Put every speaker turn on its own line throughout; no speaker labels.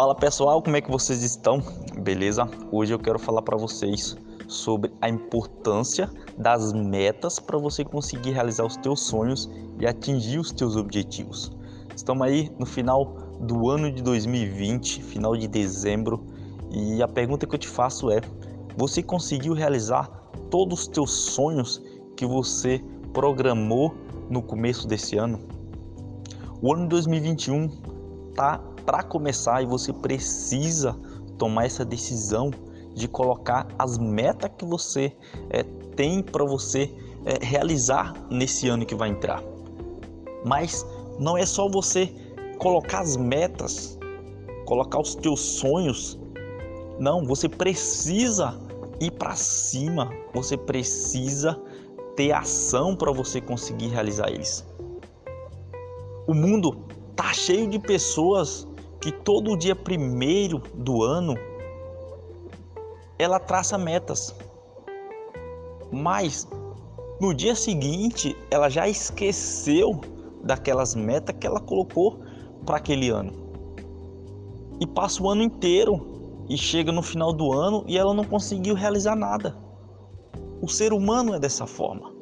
Fala pessoal, como é que vocês estão? Beleza? Hoje eu quero falar para vocês sobre a importância das metas para você conseguir realizar os teus sonhos e atingir os teus objetivos. Estamos aí no final do ano de 2020, final de dezembro, e a pergunta que eu te faço é: você conseguiu realizar todos os teus sonhos que você programou no começo desse ano? O ano de 2021 tá para começar e você precisa tomar essa decisão de colocar as metas que você é, tem para você é, realizar nesse ano que vai entrar. Mas não é só você colocar as metas, colocar os teus sonhos. Não, você precisa ir para cima, você precisa ter ação para você conseguir realizar eles. O mundo tá cheio de pessoas que todo dia primeiro do ano ela traça metas. Mas no dia seguinte ela já esqueceu daquelas metas que ela colocou para aquele ano. E passa o ano inteiro e chega no final do ano e ela não conseguiu realizar nada. O ser humano é dessa forma.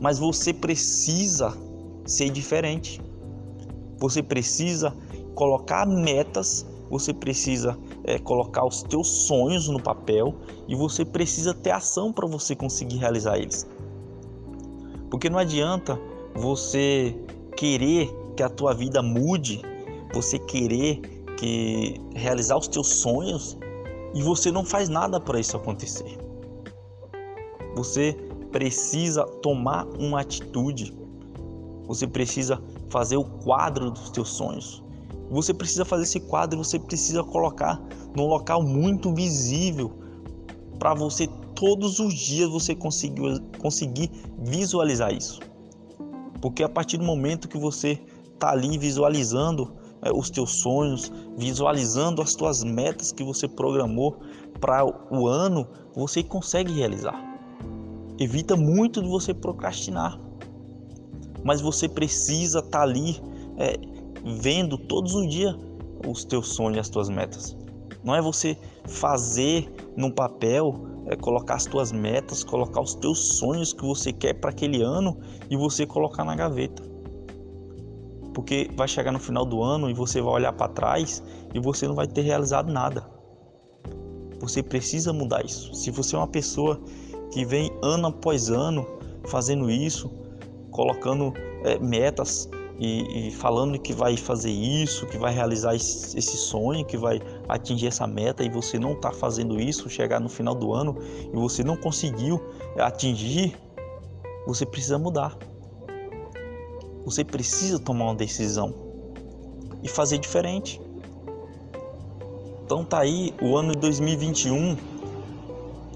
Mas você precisa ser diferente. Você precisa colocar metas, você precisa é, colocar os teus sonhos no papel e você precisa ter ação para você conseguir realizar eles. Porque não adianta você querer que a tua vida mude, você querer que realizar os teus sonhos e você não faz nada para isso acontecer. Você precisa tomar uma atitude. Você precisa fazer o quadro dos teus sonhos. Você precisa fazer esse quadro, você precisa colocar num local muito visível para você todos os dias você conseguir, conseguir visualizar isso. Porque a partir do momento que você está ali visualizando é, os teus sonhos, visualizando as tuas metas que você programou para o ano, você consegue realizar. Evita muito de você procrastinar mas você precisa estar tá ali é, vendo todos os dias os teus sonhos e as tuas metas. Não é você fazer num papel, é colocar as tuas metas, colocar os teus sonhos que você quer para aquele ano e você colocar na gaveta. Porque vai chegar no final do ano e você vai olhar para trás e você não vai ter realizado nada. Você precisa mudar isso. Se você é uma pessoa que vem ano após ano fazendo isso, colocando é, metas e, e, falando que vai fazer isso, que vai realizar esse, esse, sonho, que vai atingir essa meta e você não está fazendo isso, chegar no final do ano e você não conseguiu atingir, você precisa mudar. Você precisa tomar uma decisão e fazer diferente. Então tá aí o ano de 2021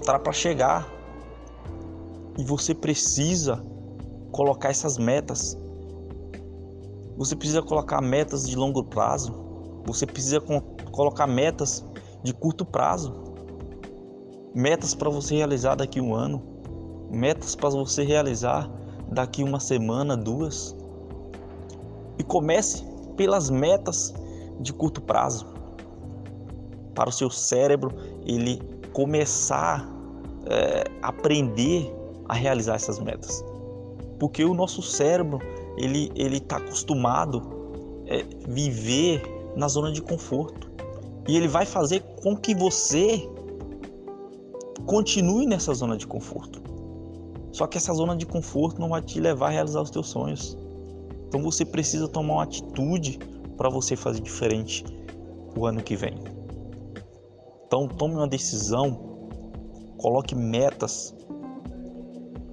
tá para chegar e você precisa colocar essas metas. Você precisa colocar metas de longo prazo. Você precisa colocar metas de curto prazo. Metas para você realizar daqui a um ano. Metas para você realizar daqui uma semana, duas. E comece pelas metas de curto prazo. Para o seu cérebro ele começar é, a aprender a realizar essas metas porque o nosso cérebro ele ele está acostumado é, viver na zona de conforto e ele vai fazer com que você continue nessa zona de conforto. Só que essa zona de conforto não vai te levar a realizar os teus sonhos. Então você precisa tomar uma atitude para você fazer diferente o ano que vem. Então tome uma decisão, coloque metas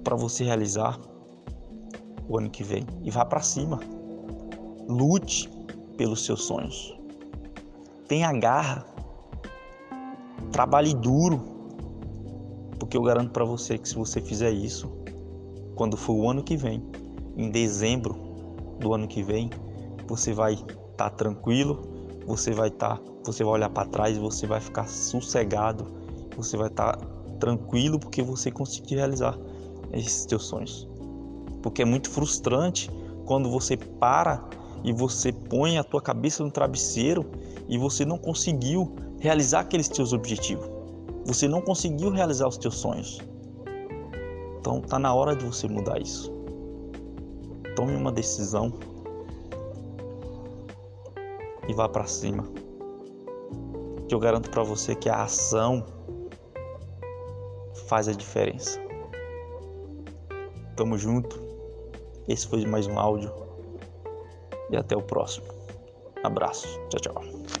para você realizar o ano que vem e vá para cima. Lute pelos seus sonhos. Tenha garra. Trabalhe duro. Porque eu garanto para você que se você fizer isso, quando for o ano que vem, em dezembro do ano que vem, você vai estar tá tranquilo, você vai estar, tá, você vai olhar para trás você vai ficar sossegado, você vai estar tá tranquilo porque você conseguiu realizar esses teus sonhos porque é muito frustrante quando você para e você põe a tua cabeça no travesseiro e você não conseguiu realizar aqueles teus objetivos. Você não conseguiu realizar os teus sonhos. Então tá na hora de você mudar isso. Tome uma decisão e vá para cima. Que eu garanto para você que a ação faz a diferença. Tamo junto. Esse foi mais um áudio. E até o próximo. Abraço. Tchau, tchau.